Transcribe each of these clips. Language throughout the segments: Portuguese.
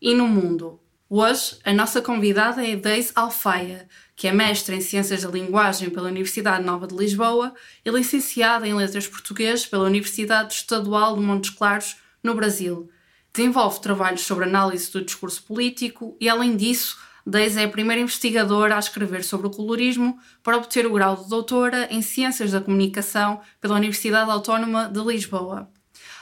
e no mundo. Hoje, a nossa convidada é Deise Alfaia, que é mestra em Ciências da Linguagem pela Universidade Nova de Lisboa e licenciada em Letras Português pela Universidade Estadual de Montes Claros, no Brasil. Desenvolve trabalhos sobre análise do discurso político e, além disso, Deise é a primeira investigadora a escrever sobre o colorismo para obter o grau de doutora em Ciências da Comunicação pela Universidade Autónoma de Lisboa.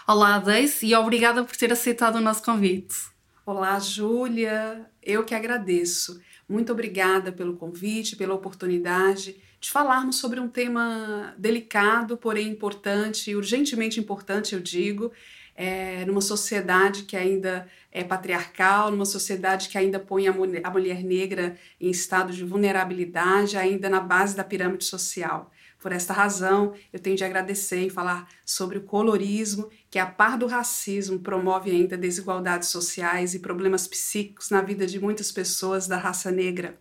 Olá, Deise, e obrigada por ter aceitado o nosso convite. Olá, Júlia. Eu que agradeço. Muito obrigada pelo convite, pela oportunidade de falarmos sobre um tema delicado, porém importante, urgentemente importante, eu digo, é, numa sociedade que ainda é patriarcal, numa sociedade que ainda põe a a mulher negra em estado de vulnerabilidade, ainda na base da pirâmide social. Por esta razão, eu tenho de agradecer em falar sobre o colorismo, que, a par do racismo, promove ainda desigualdades sociais e problemas psíquicos na vida de muitas pessoas da raça negra.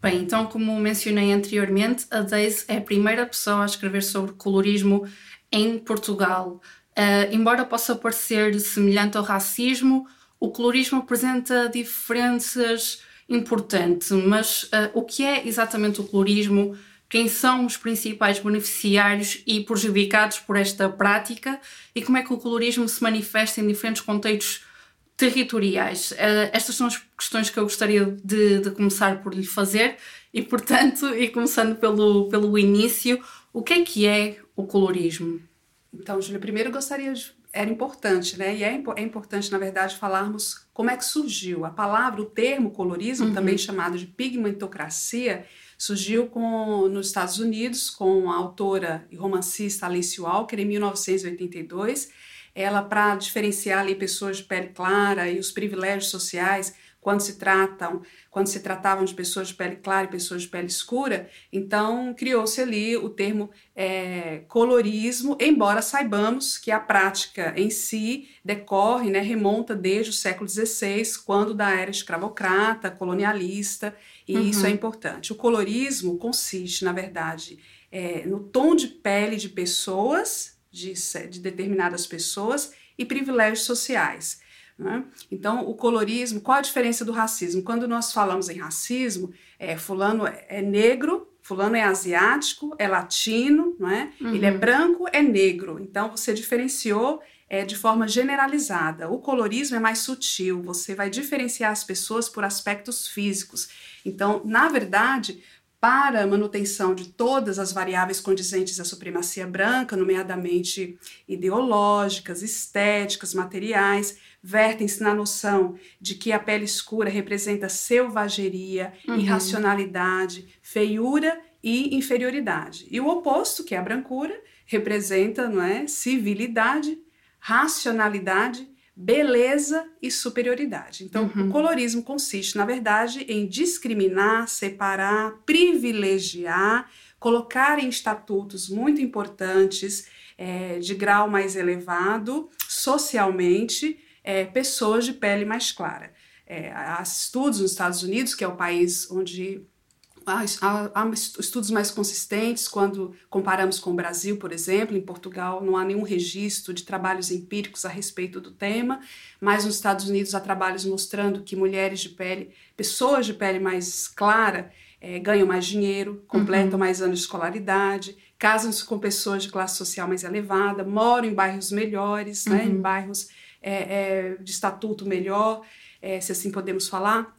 Bem, então, como mencionei anteriormente, a Daisy é a primeira pessoa a escrever sobre colorismo em Portugal. Uh, embora possa parecer semelhante ao racismo, o colorismo apresenta diferenças importantes. Mas uh, o que é exatamente o colorismo? Quem são os principais beneficiários e prejudicados por esta prática? E como é que o colorismo se manifesta em diferentes contextos territoriais? Uh, estas são as questões que eu gostaria de, de começar por lhe fazer. E, portanto, e começando pelo, pelo início, o que é que é o colorismo? Então, Júlia, primeiro gostaria de. Era importante, né? E é, é, importante, na verdade, falarmos como é que surgiu. A palavra, o termo colorismo, uhum. também chamado de pigmentocracia, surgiu com, nos Estados Unidos com a autora e romancista Alice Walker em 1982. Ela, para diferenciar ali pessoas de pele clara e os privilégios sociais, quando se tratam, quando se tratavam de pessoas de pele clara e pessoas de pele escura, então criou-se ali o termo é, colorismo, embora saibamos que a prática em si decorre, né, remonta desde o século XVI, quando da era escravocrata, colonialista, e uhum. isso é importante. O colorismo consiste, na verdade, é, no tom de pele de pessoas, de, de determinadas pessoas, e privilégios sociais. Né? Então, o colorismo, qual a diferença do racismo? Quando nós falamos em racismo, é, fulano é negro, fulano é asiático, é latino, não é? Uhum. ele é branco, é negro. Então, você diferenciou é, de forma generalizada. O colorismo é mais sutil, você vai diferenciar as pessoas por aspectos físicos. Então, na verdade, para a manutenção de todas as variáveis condizentes à supremacia branca, nomeadamente ideológicas, estéticas, materiais, vertem-se na noção de que a pele escura representa selvageria, uhum. irracionalidade, feiura e inferioridade. E o oposto, que é a brancura, representa, não é, civilidade, racionalidade, beleza e superioridade. Então, uhum. o colorismo consiste, na verdade, em discriminar, separar, privilegiar, colocar em estatutos muito importantes, é, de grau mais elevado, socialmente, é, pessoas de pele mais clara. É, há estudos nos Estados Unidos, que é o país onde há, há, há, estudos mais consistentes quando comparamos com o Brasil, por exemplo. Em Portugal não há nenhum registro de trabalhos empíricos a respeito do tema, mas nos Estados Unidos há trabalhos mostrando que mulheres de pele, pessoas de pele mais clara, é, ganham mais dinheiro, completam uhum. mais anos de escolaridade, casam-se com pessoas de classe social mais elevada, moram em bairros melhores, uhum. né, em uhum. bairros é, é, de estatuto melhor, é, se assim podemos falar.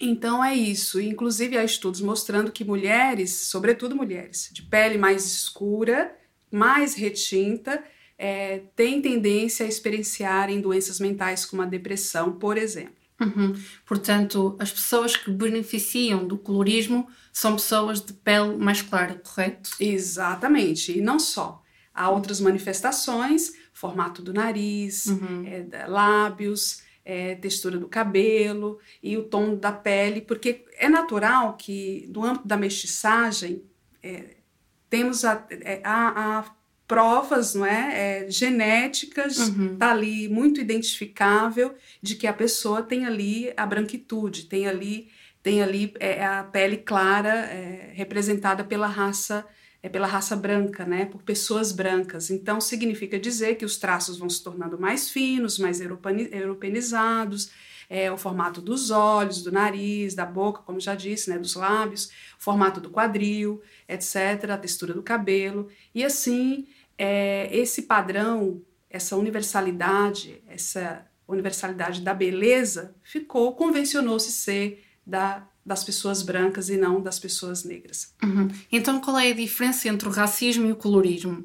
Então é isso. Inclusive há estudos mostrando que mulheres, sobretudo mulheres, de pele mais escura, mais retinta, é, têm tendência a experienciarem doenças mentais como a depressão, por exemplo. Uhum. Portanto, as pessoas que beneficiam do colorismo são pessoas de pele mais clara, correto? Exatamente. E não só. Há outras manifestações, formato do nariz, uhum. é, lábios, é, textura do cabelo e o tom da pele, porque é natural que no âmbito da mestiçagem é, temos a, é, a, a, provas não é, é genéticas, uhum. tá ali muito identificável de que a pessoa tem ali a branquitude, tem ali tem ali é, a pele clara é, representada pela raça é pela raça branca, né, por pessoas brancas. Então significa dizer que os traços vão se tornando mais finos, mais europenizados, é, o formato dos olhos, do nariz, da boca, como já disse, né, dos lábios, o formato do quadril, etc., a textura do cabelo. E assim, é, esse padrão, essa universalidade, essa universalidade da beleza ficou, convencionou-se ser da das pessoas brancas e não das pessoas negras. Uhum. Então, qual é a diferença entre o racismo e o colorismo?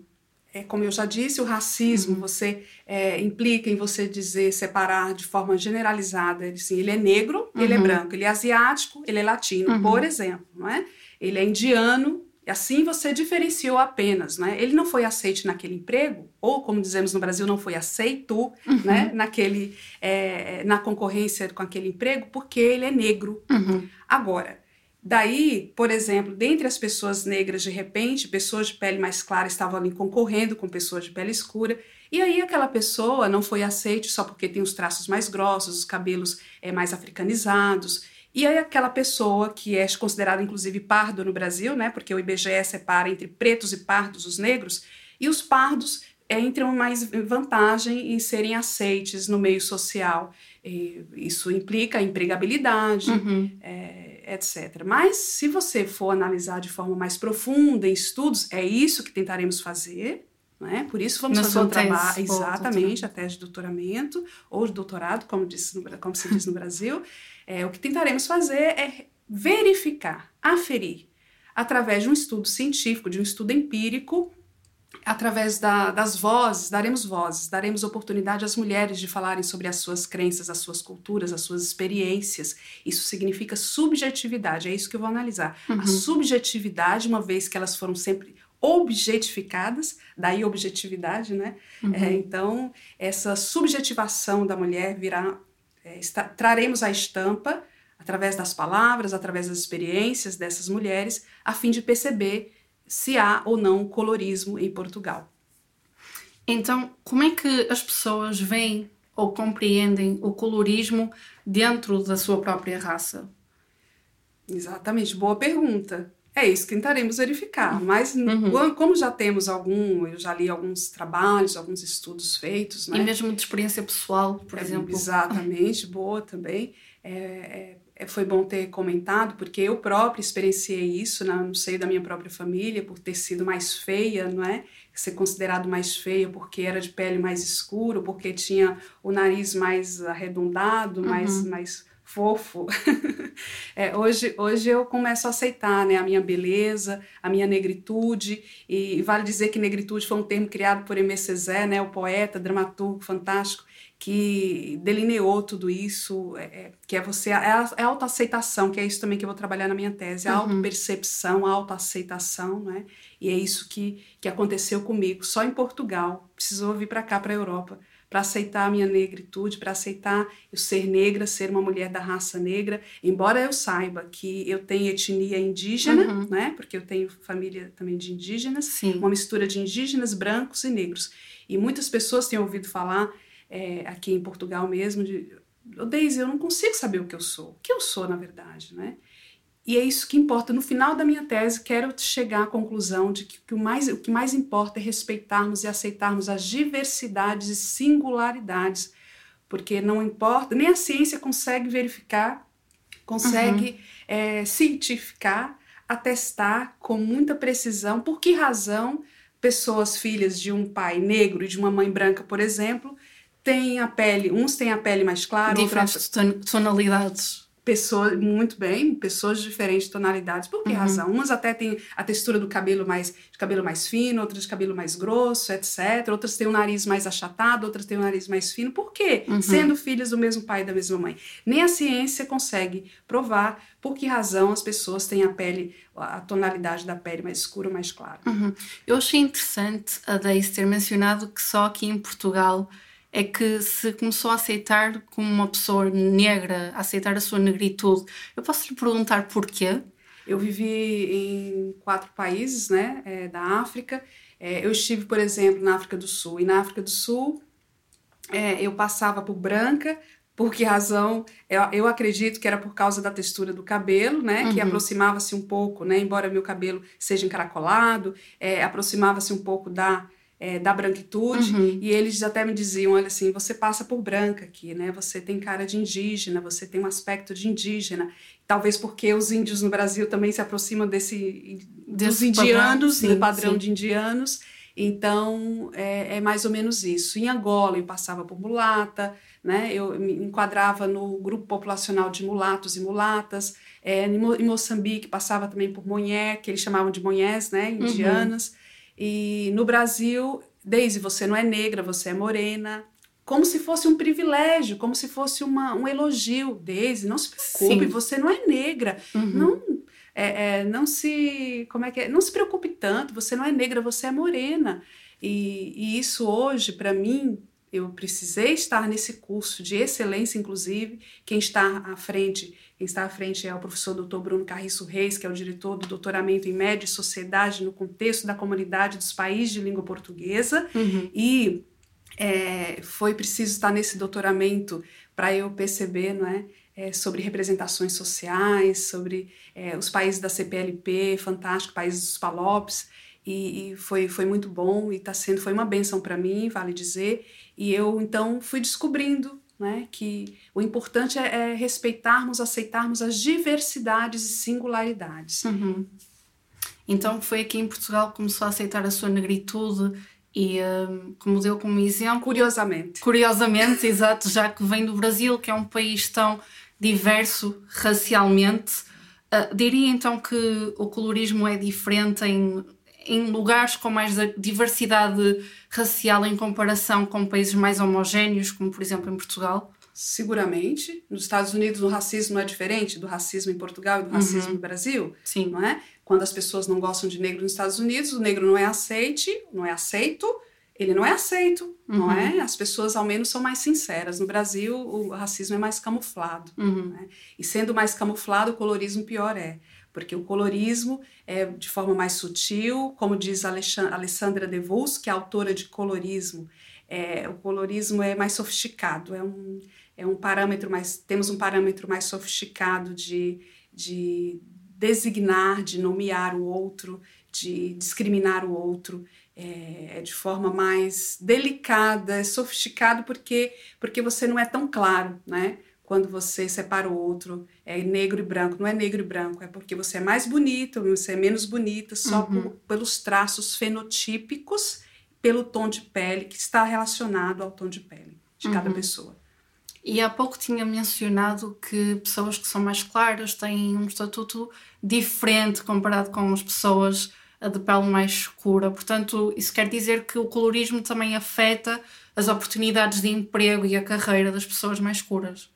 É, como eu já disse, o racismo uhum. você é, implica em você dizer, separar de forma generalizada. Assim, ele é negro, uhum. ele é uhum. branco, ele é asiático, ele é latino, uhum. por exemplo, não é? Ele é indiano, e assim você diferenciou apenas, né? Ele não foi aceito naquele emprego, ou como dizemos no Brasil, não foi aceito, uhum. né? Naquele, é, na concorrência com aquele emprego, porque ele é negro. Uhum. Agora, daí, por exemplo, dentre as pessoas negras, de repente, pessoas de pele mais clara estavam ali concorrendo com pessoas de pele escura, e aí aquela pessoa não foi aceita só porque tem os traços mais grossos, os cabelos é, mais africanizados, e aí aquela pessoa que é considerada inclusive pardo no Brasil, né, porque o IBGE separa entre pretos e pardos os negros, e os pardos é, entram mais vantagem em serem aceites no meio social. E isso implica empregabilidade, uhum. é, etc. Mas se você for analisar de forma mais profunda em estudos, é isso que tentaremos fazer. Né? Por isso vamos fazer um trabalho, exatamente, a tese de doutoramento ou de doutorado, como, disse como se diz no Brasil. É, o que tentaremos fazer é verificar, aferir, através de um estudo científico, de um estudo empírico, através da, das vozes, daremos vozes, daremos oportunidade às mulheres de falarem sobre as suas crenças, as suas culturas, as suas experiências. Isso significa subjetividade, é isso que eu vou analisar. Uhum. A subjetividade, uma vez que elas foram sempre objetificadas, daí objetividade, né? Uhum. É, então, essa subjetivação da mulher virá é, está, traremos a estampa através das palavras, através das experiências dessas mulheres, a fim de perceber se há ou não colorismo em Portugal. Então, como é que as pessoas veem ou compreendem o colorismo dentro da sua própria raça? Exatamente, boa pergunta. É isso que tentaremos verificar, mas uhum. como já temos algum, eu já li alguns trabalhos, alguns estudos feitos, né? E mesmo de experiência pessoal, por é, exemplo. Exatamente, boa também. É, é, é, foi bom ter comentado, porque eu própria experienciei isso né, no seio da minha própria família, por ter sido mais feia, não é? Ser considerado mais feia porque era de pele mais escura, porque tinha o nariz mais arredondado, uhum. mais, mais fofo. é, hoje, hoje eu começo a aceitar né, a minha beleza, a minha negritude, e vale dizer que negritude foi um termo criado por Aimé Césaire, né, o poeta, dramaturgo fantástico, que delineou tudo isso, é, é que é você, é a, é a autoaceitação, que é isso também que eu vou trabalhar na minha tese, a uhum. autopercepção, a autoaceitação, né? E é isso que, que aconteceu comigo, só em Portugal, precisou vir para cá, para a Europa, para aceitar a minha negritude, para aceitar eu ser negra, ser uma mulher da raça negra, embora eu saiba que eu tenho etnia indígena, uhum. né? Porque eu tenho família também de indígenas, Sim. uma mistura de indígenas, brancos e negros. E muitas pessoas têm ouvido falar é, aqui em Portugal mesmo de oh, Daisy, eu não consigo saber o que eu sou. O que eu sou, na verdade, né? E é isso que importa. No final da minha tese, quero chegar à conclusão de que, que o, mais, o que mais importa é respeitarmos e aceitarmos as diversidades e singularidades, porque não importa, nem a ciência consegue verificar, consegue uhum. é, cientificar, atestar com muita precisão por que razão pessoas filhas de um pai negro e de uma mãe branca, por exemplo, têm a pele, uns têm a pele mais clara, diferentes tonalidades pessoas muito bem, pessoas de diferentes tonalidades. Por que uhum. razão? Umas até têm a textura do cabelo mais de cabelo mais fino, outras de cabelo mais grosso, etc. Outras têm o nariz mais achatado, outras têm o nariz mais fino. Por quê? Uhum. Sendo filhas do mesmo pai e da mesma mãe. Nem a ciência consegue provar por que razão as pessoas têm a pele, a tonalidade da pele mais escura ou mais clara. Uhum. Eu achei interessante a Deise ter mencionado que só aqui em Portugal é que se começou a aceitar como uma pessoa negra, a aceitar a sua negritude. Eu posso lhe perguntar porquê? Eu vivi em quatro países né, é, da África. É, eu estive, por exemplo, na África do Sul. E na África do Sul, é, eu passava por branca, por que razão? Eu, eu, acredito que era por causa da textura do cabelo, né? Uhum. Que aproximava-se um pouco, né? Embora meu cabelo seja encaracolado, é, aproximava-se um pouco da é, da branquitude, uhum. e eles até me diziam, olha assim, você passa por branca aqui, né? Você tem cara de indígena, você tem um aspecto de indígena. Talvez porque os índios no Brasil também se aproximam desse, dos indianos, padrão, sim, do padrão sim. de indianos. Então, é, é, mais ou menos isso. Em Angola, eu passava por mulata, né? Eu me enquadrava no grupo populacional de mulatos e mulatas. É, em Moçambique, passava também por monhé, que eles chamavam de monhés, né? Uhum. Indianas. Uhum. E no Brasil, Daisy, você não é negra, você é morena. Como se fosse um privilégio, como se fosse uma, um elogio. Daisy, não se preocupe, Sim. você não é negra. Uhum. Não, é, é, não se como é que é? não se preocupe tanto você não é negra você é morena e, e isso hoje para mim eu precisei estar nesse curso de excelência inclusive quem está à frente quem está à frente é o professor Dr. Bruno Carriço Reis, que é o diretor do doutoramento em Média e Sociedade no contexto da comunidade dos países de língua portuguesa. Uhum. E é, foi preciso estar nesse doutoramento para eu perceber, não é? É, sobre representações sociais, sobre é, os países da CPLP, fantástico, países dos PALOPs, e, e foi, foi muito bom e está sendo, foi uma benção para mim, vale dizer, e eu então fui descobrindo né? que o importante é, é, respeitarmos, aceitarmos as diversidades e singularidades. Uhum. Então foi aqui em Portugal que começou a aceitar a sua negritude e um, como deu como exemplo. Curiosamente. Curiosamente, exato, já que vem do Brasil, que é um país tão diverso racialmente. Uh, diria então que o colorismo é diferente em em lugares com mais diversidade racial em comparação com países mais homogéneos, como por exemplo em Portugal? Seguramente. Nos Estados Unidos o racismo é diferente do racismo em Portugal e do racismo uhum. no Brasil. Sim. Não é? Quando as pessoas não gostam de negro nos Estados Unidos, o negro não é aceite, não é aceito, ele não é aceito, uhum. não é? As pessoas ao menos são mais sinceras. No Brasil o racismo é mais camuflado. Uhum. É? E sendo mais camuflado, o colorismo pior é porque o colorismo é de forma mais sutil, como diz Alessandra Devos, que é autora de Colorismo, é, o colorismo é mais sofisticado, é um, é um parâmetro mais, temos um parâmetro mais sofisticado de, de designar, de nomear o outro, de discriminar o outro, é, é de forma mais delicada, é sofisticado porque, porque você não é tão claro, né? Quando você separa o outro, é negro e branco. Não é negro e branco, é porque você é mais bonito, você é menos bonita, só uhum. por, pelos traços fenotípicos, pelo tom de pele que está relacionado ao tom de pele de uhum. cada pessoa. E há pouco tinha mencionado que pessoas que são mais claras têm um estatuto diferente comparado com as pessoas de pele mais escura. Portanto, isso quer dizer que o colorismo também afeta as oportunidades de emprego e a carreira das pessoas mais escuras.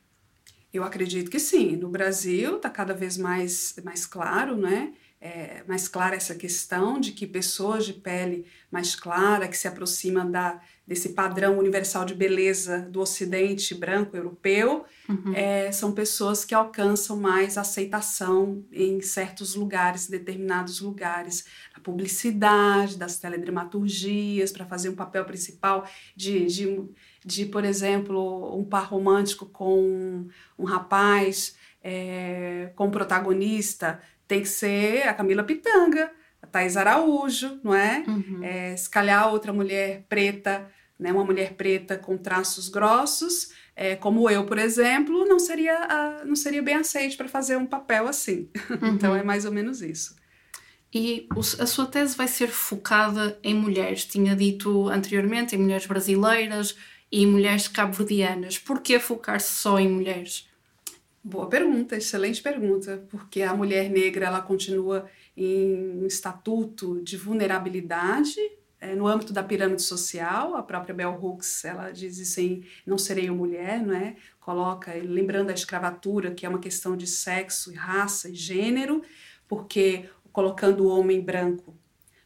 Eu acredito que sim. No Brasil está cada vez mais, mais claro, né? É, mais clara essa questão de que pessoas de pele mais clara, que se aproximam da, desse padrão universal de beleza do ocidente branco europeu, uhum. é, são pessoas que alcançam mais aceitação em certos lugares, determinados lugares. A publicidade, das teledramaturgias, para fazer um papel principal de, de de, por exemplo, um par romântico com um rapaz, é, com protagonista, tem que ser a Camila Pitanga, a Thais Araújo, não é? Uhum. é se calhar outra mulher preta, né, uma mulher preta com traços grossos, é, como eu, por exemplo, não seria, a, não seria bem aceite para fazer um papel assim. Uhum. então é mais ou menos isso. E a sua tese vai ser focada em mulheres, tinha dito anteriormente, em mulheres brasileiras, e mulheres cabo-verdianas. Por que focar-se só em mulheres? Boa pergunta, excelente pergunta, porque a mulher negra ela continua em um estatuto de vulnerabilidade é, no âmbito da pirâmide social. A própria Bell Hooks ela diz isso em Não Serei uma Mulher, não é? Coloca, lembrando a escravatura, que é uma questão de sexo, raça e gênero, porque colocando o homem branco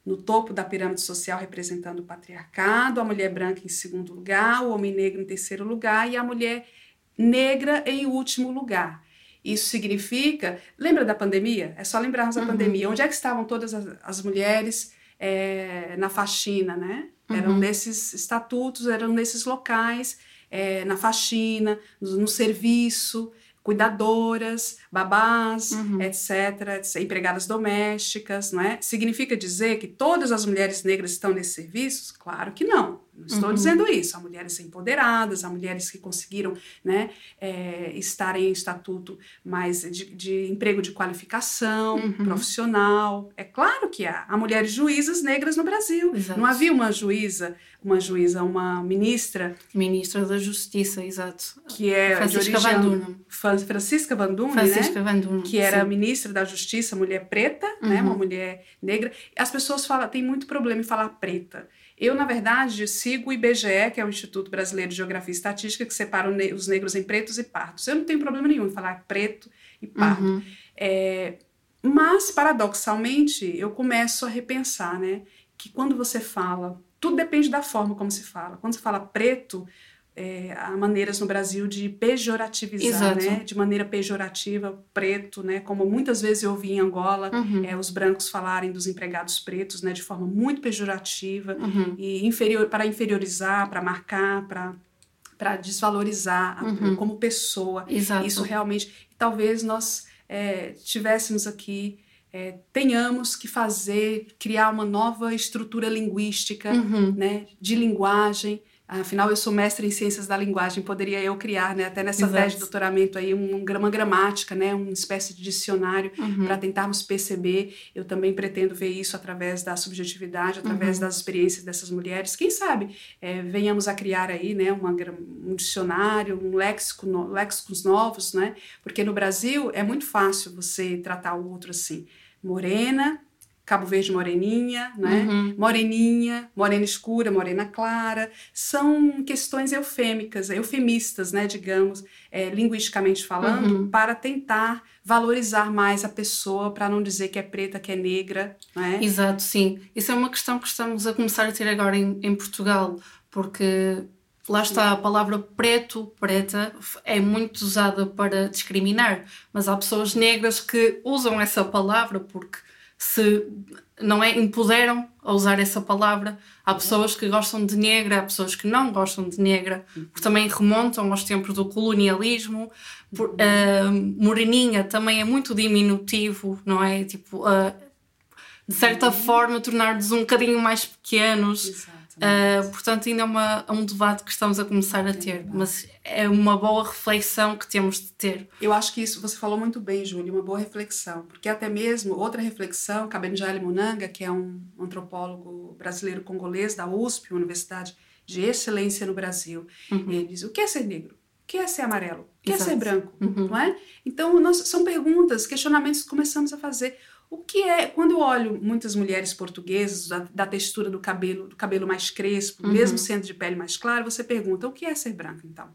no topo da pirâmide social representando o patriarcado, a mulher branca em segundo lugar, o homem negro em terceiro lugar e a mulher negra em último lugar. Isso significa, lembra da pandemia? É só lembrarmos da uhum. pandemia. Onde é que estavam todas as, as mulheres é, na faxina, né? Uhum. Eram nesses estatutos, eram nesses locais, é, na faxina, no, no serviço, cuidadoras, babás, uhum. etc, empregadas domésticas, não é? Significa dizer que todas as mulheres negras estão nesses serviços? Claro que. Não estou uhum. dizendo isso. Há mulheres empoderadas, há mulheres que conseguiram né, é, estar em estatuto mais de, de emprego de qualificação uhum. profissional. É claro que há. Há mulheres juízas negras no Brasil. Exato. Não havia uma juíza, uma juíza, uma ministra. Ministra da Justiça, exato. Que é Francisca origem, Francisca Vandune, Francisca né? Que era sim. ministra da Justiça, mulher preta, né? uhum. né? Uma mulher negra. As pessoas falam, tem muito problema em falar preta. Eu, na verdade, sigo o IBGE, que é o Instituto Brasileiro de Geografia e Estatística, que separa os negros em pretos e pardos. Eu não tenho problema nenhum em falar preto e pardo. Uhum. É, mas, paradoxalmente, eu começo a repensar, né? Que quando você fala, tudo depende da forma como se fala. Quando se fala preto, é, há maneiras no Brasil de pejorativizar, né? De maneira pejorativa, preto, né? Como muitas vezes eu ouvi em Angola, uhum. é, os brancos falarem dos empregados pretos, né? De forma muito pejorativa uhum. e inferior para inferiorizar, para marcar, para para desvalorizar uhum. como pessoa. Exato. Isso realmente, talvez nós é, tivéssemos aqui é, tenhamos que fazer, criar uma nova estrutura linguística, uhum. né, de linguagem, Afinal, eu sou mestre em ciências da linguagem, poderia eu criar, né, até nessa Exato. tese de doutoramento aí, um, uma gramática, né, uma espécie de dicionário uhum. para tentarmos perceber. Eu também pretendo ver isso através da subjetividade, através uhum. das experiências dessas mulheres. Quem sabe é, venhamos a criar aí, né, uma, um dicionário, um léxico, no, léxicos novos, né, porque no Brasil é muito fácil você tratar o outro assim. Morena, Cabo Verde moreninha, né? Uhum. Moreninha, morena escura, morena clara, são questões eufêmicas, eufemistas, né, digamos, é, linguisticamente falando, uhum. para tentar valorizar mais a pessoa, para não dizer que é preta, que é negra, né? Exato, sim. Isso é uma questão que estamos a começar a ter agora em, em Portugal, porque lá está a palavra preto, preta, é muito usada para discriminar, mas há pessoas negras que usam essa palavra porque se não é impuseram a usar essa palavra. Há pessoas que gostam de negra, há pessoas que não gostam de negra, porque também remontam aos tempos do colonialismo. Por, uh, moreninha também é muito diminutivo, não é? Tipo, uh, de certa forma, tornar-nos um bocadinho mais pequenos. Exato. Uh, portanto, ainda é, uma, é, um debate que estamos a começar a ter, mas é uma boa reflexão que temos de ter. Eu acho que isso você falou muito bem, Júlia, uma boa reflexão, porque até mesmo outra reflexão, Kabenjali Munanga, que é um antropólogo brasileiro congolês da USP, uma universidade de excelência no Brasil, uhum. ele diz: o que é ser negro? O que é ser amarelo? O que Exato. é ser branco? Uhum. Não é? Então, nós, são perguntas, questionamentos que começamos a fazer. O que é, quando eu olho muitas mulheres portuguesas, da, da textura do cabelo, do cabelo mais crespo, uhum. mesmo sendo de pele mais clara, você pergunta, o que é ser branca, então?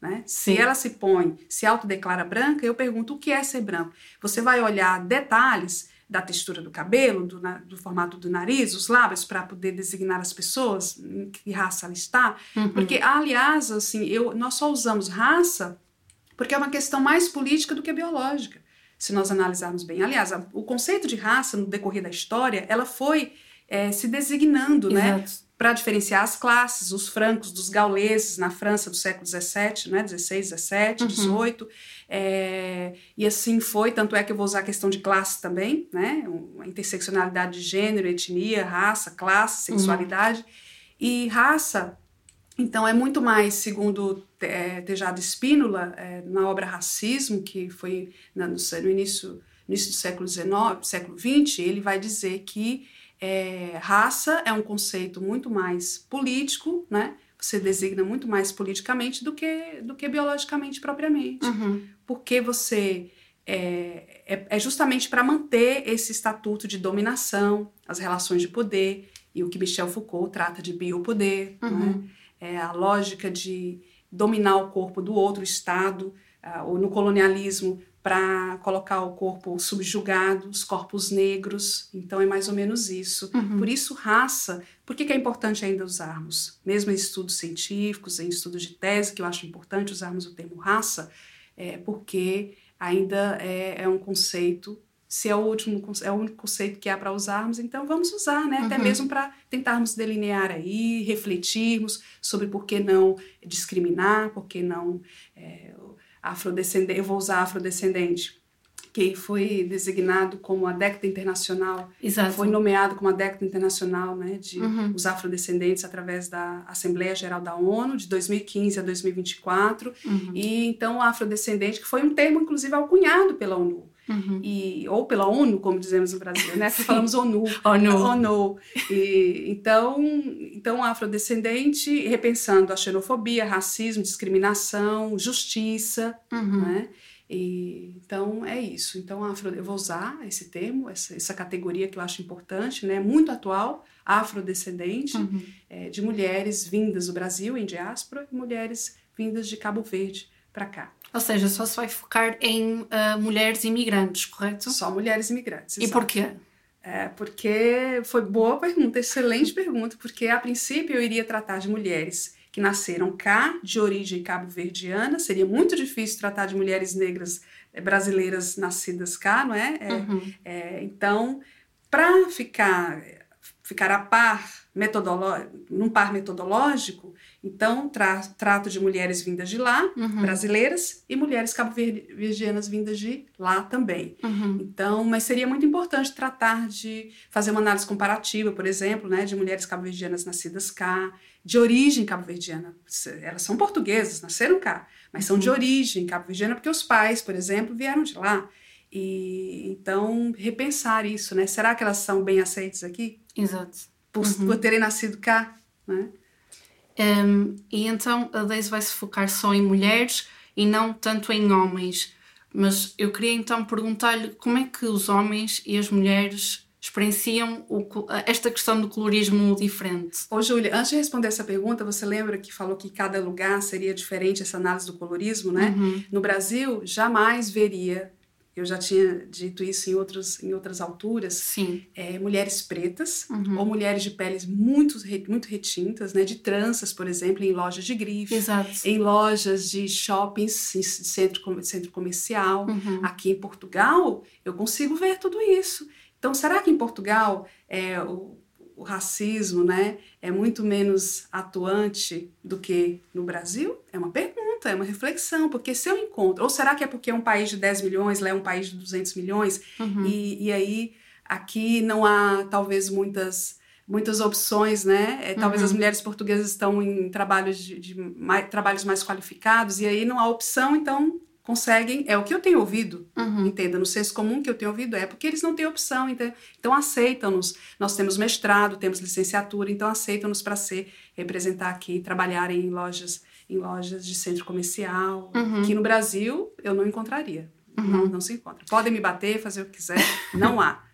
Né? Se ela se põe, se autodeclara branca, eu pergunto, o que é ser branco? Você vai olhar detalhes da textura do cabelo, do, do formato do nariz, os lábios, para poder designar as pessoas, em que raça ela está. Uhum. Porque, aliás, assim, eu, nós só usamos raça porque é uma questão mais política do que biológica se nós analisarmos bem. Aliás, a, o conceito de raça no decorrer da história, ela foi é, se designando, né, para diferenciar as classes, os francos dos gauleses na França do século XVII, né, 16, 17, uhum. 18, é, e assim foi, tanto é que eu vou usar a questão de classe também, né, a interseccionalidade de gênero, etnia, raça, classe, uhum. sexualidade, uhum. e raça então, é muito mais, segundo é, Tejado Espínola, é, na obra Racismo, que foi no, no, início, início do século XIX, século XX, ele vai dizer que é, raça é um conceito muito mais político, né? Você designa muito mais politicamente do que, do que biologicamente propriamente. Uhum. Porque você é, é, é justamente para manter esse estatuto de dominação, as relações de poder, e o que Michel Foucault trata de biopoder, uhum. né? É, a lógica de dominar o corpo do outro Estado, uh, ou no colonialismo, para colocar o corpo subjugado, os corpos negros. Então é mais ou menos isso. Uhum. Por isso, raça. Por que, que é importante ainda usarmos? Mesmo em estudos científicos, em estudos de tese, que eu acho importante usarmos o termo raça, é porque ainda é, é um conceito se é o último é o único conceito que há para usarmos, então vamos usar, né? Uhum. Até mesmo para tentarmos delinear aí, refletirmos sobre por que não discriminar, por que não é, afrodescendente, eu vou usar afrodescendente, que foi designado como a década internacional, Exato. foi nomeado como a década internacional né, de uhum. os afrodescendentes através da Assembleia Geral da ONU, de 2015 a 2024. Uhum. E então, afrodescendente, que foi um termo, inclusive, alcunhado pela ONU. Uhum. E, ou pela ONU, como dizemos no Brasil, né? Falamos ONU. ONU. ONU. E, então, então, afrodescendente, repensando a xenofobia, racismo, discriminação, justiça, uhum. né? E, então é isso. Então afro, eu vou usar esse termo, essa, essa categoria que eu acho importante, né? Muito atual, afrodescendente, uhum. é, de mulheres vindas do Brasil em diáspora e mulheres vindas de Cabo Verde para cá. Ou seja, só se vai focar em uh, mulheres imigrantes, correto? Só mulheres imigrantes. E porquê? É, porque foi boa pergunta, excelente pergunta, porque a princípio eu iria tratar de mulheres que nasceram cá, de origem cabo-verdiana. Seria muito difícil tratar de mulheres negras eh, brasileiras nascidas cá, não é? é, uhum. é então, para ficar ficar a par num par metodológico, então tra trato de mulheres vindas de lá, uhum. brasileiras, e mulheres cabo-verdianas vindas de lá também. Uhum. Então, mas seria muito importante tratar de fazer uma análise comparativa, por exemplo, né, de mulheres cabo-verdianas nascidas cá, de origem cabo-verdiana. Elas são portuguesas, nasceram cá, mas são de uhum. origem cabo-verdiana porque os pais, por exemplo, vieram de lá. E então repensar isso, né? Será que elas são bem aceitas aqui? Exato. Por, uhum. por terem nascido cá, né? Um, e então a Daisy vai se focar só em mulheres e não tanto em homens. Mas eu queria então perguntar-lhe como é que os homens e as mulheres experienciam o, esta questão do colorismo diferente? Ô, Júlia, antes de responder essa pergunta, você lembra que falou que cada lugar seria diferente essa análise do colorismo, né? Uhum. No Brasil, jamais veria, eu já tinha dito isso em, outros, em outras alturas, Sim. É, mulheres pretas uhum. ou mulheres de peles muito, muito retintas, né? De tranças, por exemplo, em lojas de grife, Exato. em lojas de shoppings, centro, centro comercial. Uhum. Aqui em Portugal, eu consigo ver tudo isso. Então, será que em Portugal é, o, o, racismo né, é muito menos atuante do que no Brasil? É uma pergunta, é uma reflexão, porque se eu encontro. Ou será que é porque é um país de 10 milhões, lá é um país de 200 milhões, uhum. e, e aí aqui não há talvez muitas muitas opções, né? É, talvez uhum. as mulheres portuguesas estão em trabalhos de, de mais, trabalhos mais qualificados e aí não há opção, então conseguem, é o que eu tenho ouvido, uhum. entenda, no senso comum que eu tenho ouvido é porque eles não têm opção, então, então aceitam-nos. Nós temos mestrado, temos licenciatura, então aceitam-nos para ser, representar aqui, trabalhar em lojas, em lojas de centro comercial, uhum. que no Brasil eu não encontraria. Uhum. Não, não se encontra. Podem me bater, fazer o que quiser, não há.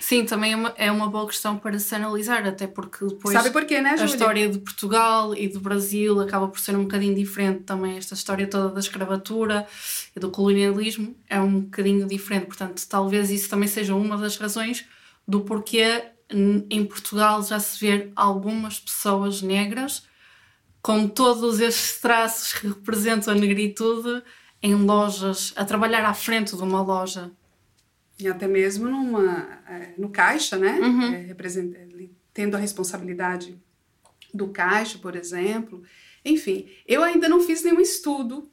Sim, também é uma, é uma boa questão para se analisar, até porque depois Sabe porquê, né, a história de Portugal e do Brasil acaba por ser um bocadinho diferente também. Esta história toda da escravatura e do colonialismo é um bocadinho diferente. Portanto, talvez isso também seja uma das razões do porquê em Portugal já se vê algumas pessoas negras com todos estes traços que representam a negritude em lojas, a trabalhar à frente de uma loja e até mesmo numa, é, no caixa, né? Uhum. É, tendo a responsabilidade do caixa, por exemplo. Enfim, eu ainda não fiz nenhum estudo,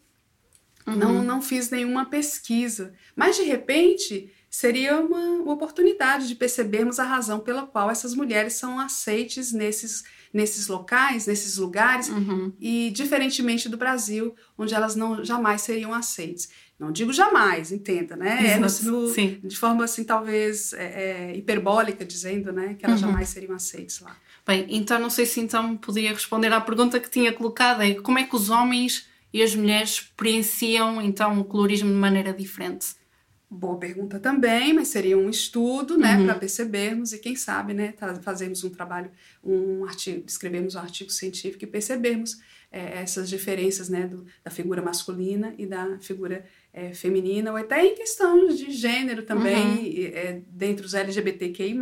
uhum. não, não fiz nenhuma pesquisa, mas de repente seria uma, uma oportunidade de percebermos a razão pela qual essas mulheres são aceites nesses, nesses locais, nesses lugares, uhum. e diferentemente do Brasil, onde elas não jamais seriam aceites. Não digo jamais, entenda, né? É no, no, de forma assim, talvez é, é, hiperbólica, dizendo né, que elas uhum. jamais seriam aceitas lá. Bem, então não sei se então podia responder à pergunta que tinha colocado, é como é que os homens e as mulheres experienciam então o colorismo de maneira diferente? Boa pergunta também, mas seria um estudo, né, uhum. para percebermos e quem sabe, né, fazermos um trabalho, um artigo, escrevemos um artigo científico e percebermos é, essas diferenças, né, do, da figura masculina e da figura é, feminina, ou até em questão de gênero também, uhum. é, dentre os LGBTQI+,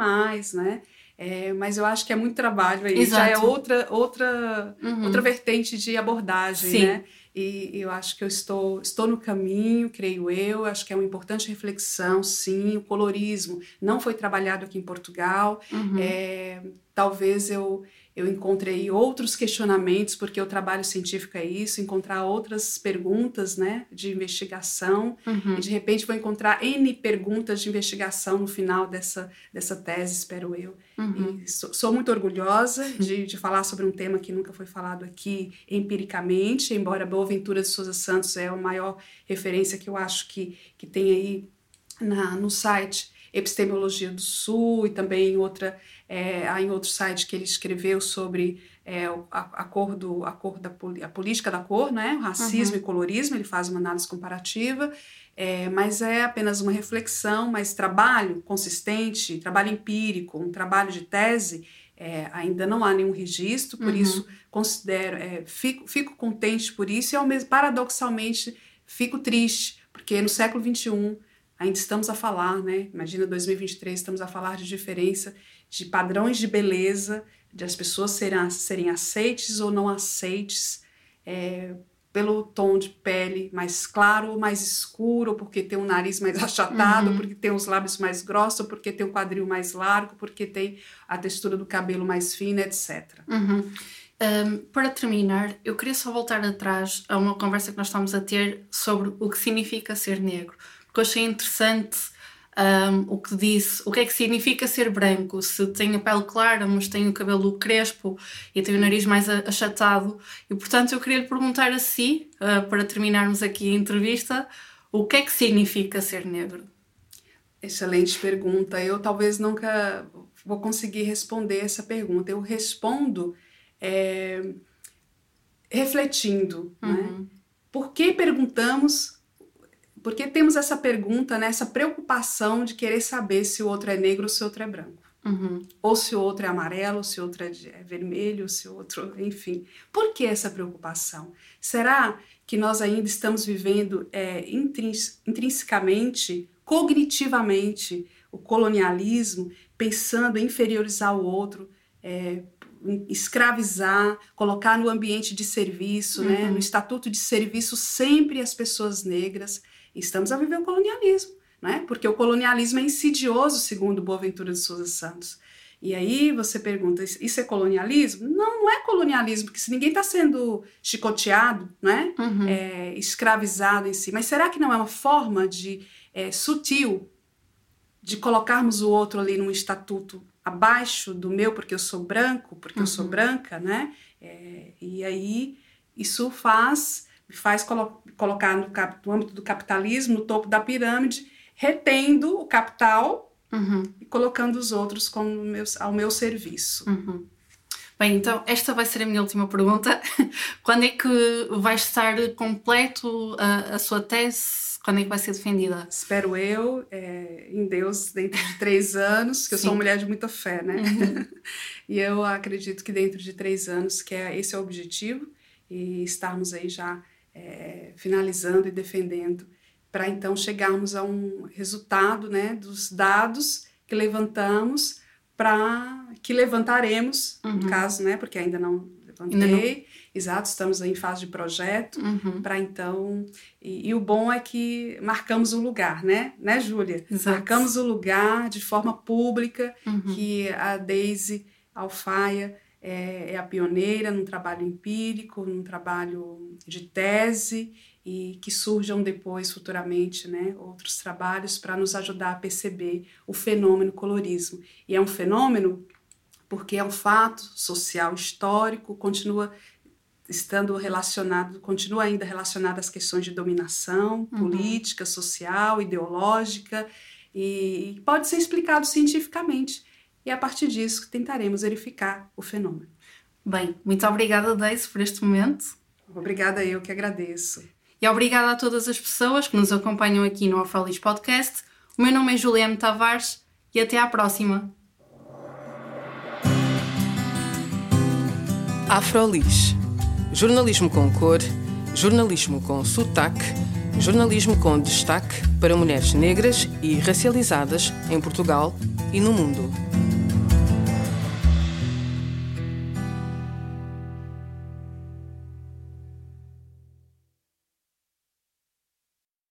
né, é, mas eu acho que é muito trabalho aí, Exato. já é outra outra uhum. outra vertente de abordagem, Sim. né? E eu acho que eu estou, estou no caminho, creio eu. Acho que é uma importante reflexão, sim. O colorismo não foi trabalhado aqui em Portugal. Uhum. É, talvez eu eu encontrei outros questionamentos, porque o trabalho científico é isso, encontrar outras perguntas né, de investigação, uhum. e de repente vou encontrar N perguntas de investigação no final dessa, dessa tese, espero eu. Uhum. Sou, sou, muito orgulhosa de, de falar sobre um tema que nunca foi falado aqui empiricamente, embora Boaventura de Souza Santos é a maior referência que eu acho que, que tem aí na, no site Epistemologia do Sul e também em outra é, em outro site que ele escreveu sobre é, a, a, cor do a cor da a política da cor, né, o racismo uhum. e colorismo. Ele faz uma análise comparativa, é, mas é apenas uma reflexão. Mas trabalho consistente, trabalho empírico, um trabalho de tese. É, ainda não há nenhum registro, por uhum. isso considero, é, fico, fico contente por isso e ao mesmo paradoxalmente fico triste, porque no século XXI ainda estamos a falar, né? Imagina 2023, estamos a falar de diferença de padrões de beleza, de as pessoas serem, serem aceites ou não aceites é, pelo tom de pele mais claro ou mais escuro, porque tem um nariz mais achatado, uhum. porque tem os lábios mais grossos, porque tem o quadril mais largo, porque tem a textura do cabelo mais fina, etc. Uhum. Um, para terminar, eu queria só voltar atrás a uma conversa que nós estamos a ter sobre o que significa ser negro, porque eu achei interessante um, o que disse, o que é que significa ser branco, se tenho a pele clara, mas tenho o cabelo crespo e tenho o nariz mais achatado. E portanto eu queria lhe perguntar a si, uh, para terminarmos aqui a entrevista, o que é que significa ser negro? Excelente pergunta. Eu talvez nunca vou conseguir responder essa pergunta. Eu respondo é, refletindo. Né? Uhum. Né? Por que perguntamos porque temos essa pergunta, né, essa preocupação de querer saber se o outro é negro ou se o outro é branco. Uhum. Ou se o outro é amarelo, se o outro é, é vermelho, ou se o outro. Enfim. Por que essa preocupação? Será que nós ainda estamos vivendo é, intrins, intrinsecamente, cognitivamente, o colonialismo, pensando em inferiorizar o outro, é, escravizar, colocar no ambiente de serviço, uhum. né, no estatuto de serviço sempre as pessoas negras, Estamos a viver o colonialismo, né? Porque o colonialismo é insidioso, segundo Boaventura de Souza Santos. E aí você pergunta, isso é colonialismo? Não, não é colonialismo, porque se ninguém está sendo chicoteado, né? Uhum. É, escravizado em si. Mas será que não é uma forma de é, sutil de colocarmos o outro ali num estatuto abaixo do meu, porque eu sou branco, porque uhum. eu sou uhum. branca, né? É, e aí isso faz faz colo colocar no, no, âmbito do capitalismo, no topo da pirâmide, retendo o capital uhum. e colocando os outros como meu, ao meu serviço. Uhum. Bem, então esta vai ser a minha última pergunta. Quando é que vai estar completo a, a sua tese? Quando é que vai ser defendida? Espero eu, é, em Deus, dentro de três anos, que eu sou uma mulher de muita fé, né? Uhum. e eu acredito que dentro de três anos, que é, esse é o objetivo, e estarmos aí já é, finalizando e defendendo, para então chegarmos a um resultado né, dos dados que levantamos, para que levantaremos, uhum. no caso, né, porque ainda não levantei, não... exato, estamos em fase de projeto, uhum. para então. E, e, o bom é que marcamos o lugar, né, né, Júlia? Marcamos o lugar de forma pública, uhum. que a Daisy Alfaia é, é a pioneira num trabalho empírico, num trabalho de tese e que surjam depois, futuramente, né, outros trabalhos para nos ajudar a perceber o fenômeno colorismo. E é um fenômeno porque é um fato social histórico, continua estando relacionado, continua ainda relacionado às questões de dominação uhum. política, social, ideológica, e pode ser explicado cientificamente e a partir disso tentaremos verificar o fenômeno. Bem, muito obrigada, Deise, por este momento. Obrigada, eu que agradeço. E obrigada a todas as pessoas que nos acompanham aqui no Afrolis Podcast. O meu nome é Juliana Tavares e até à próxima. Afrolis. Jornalismo com cor, jornalismo com sotaque, jornalismo com destaque para mulheres negras e racializadas em Portugal e no mundo.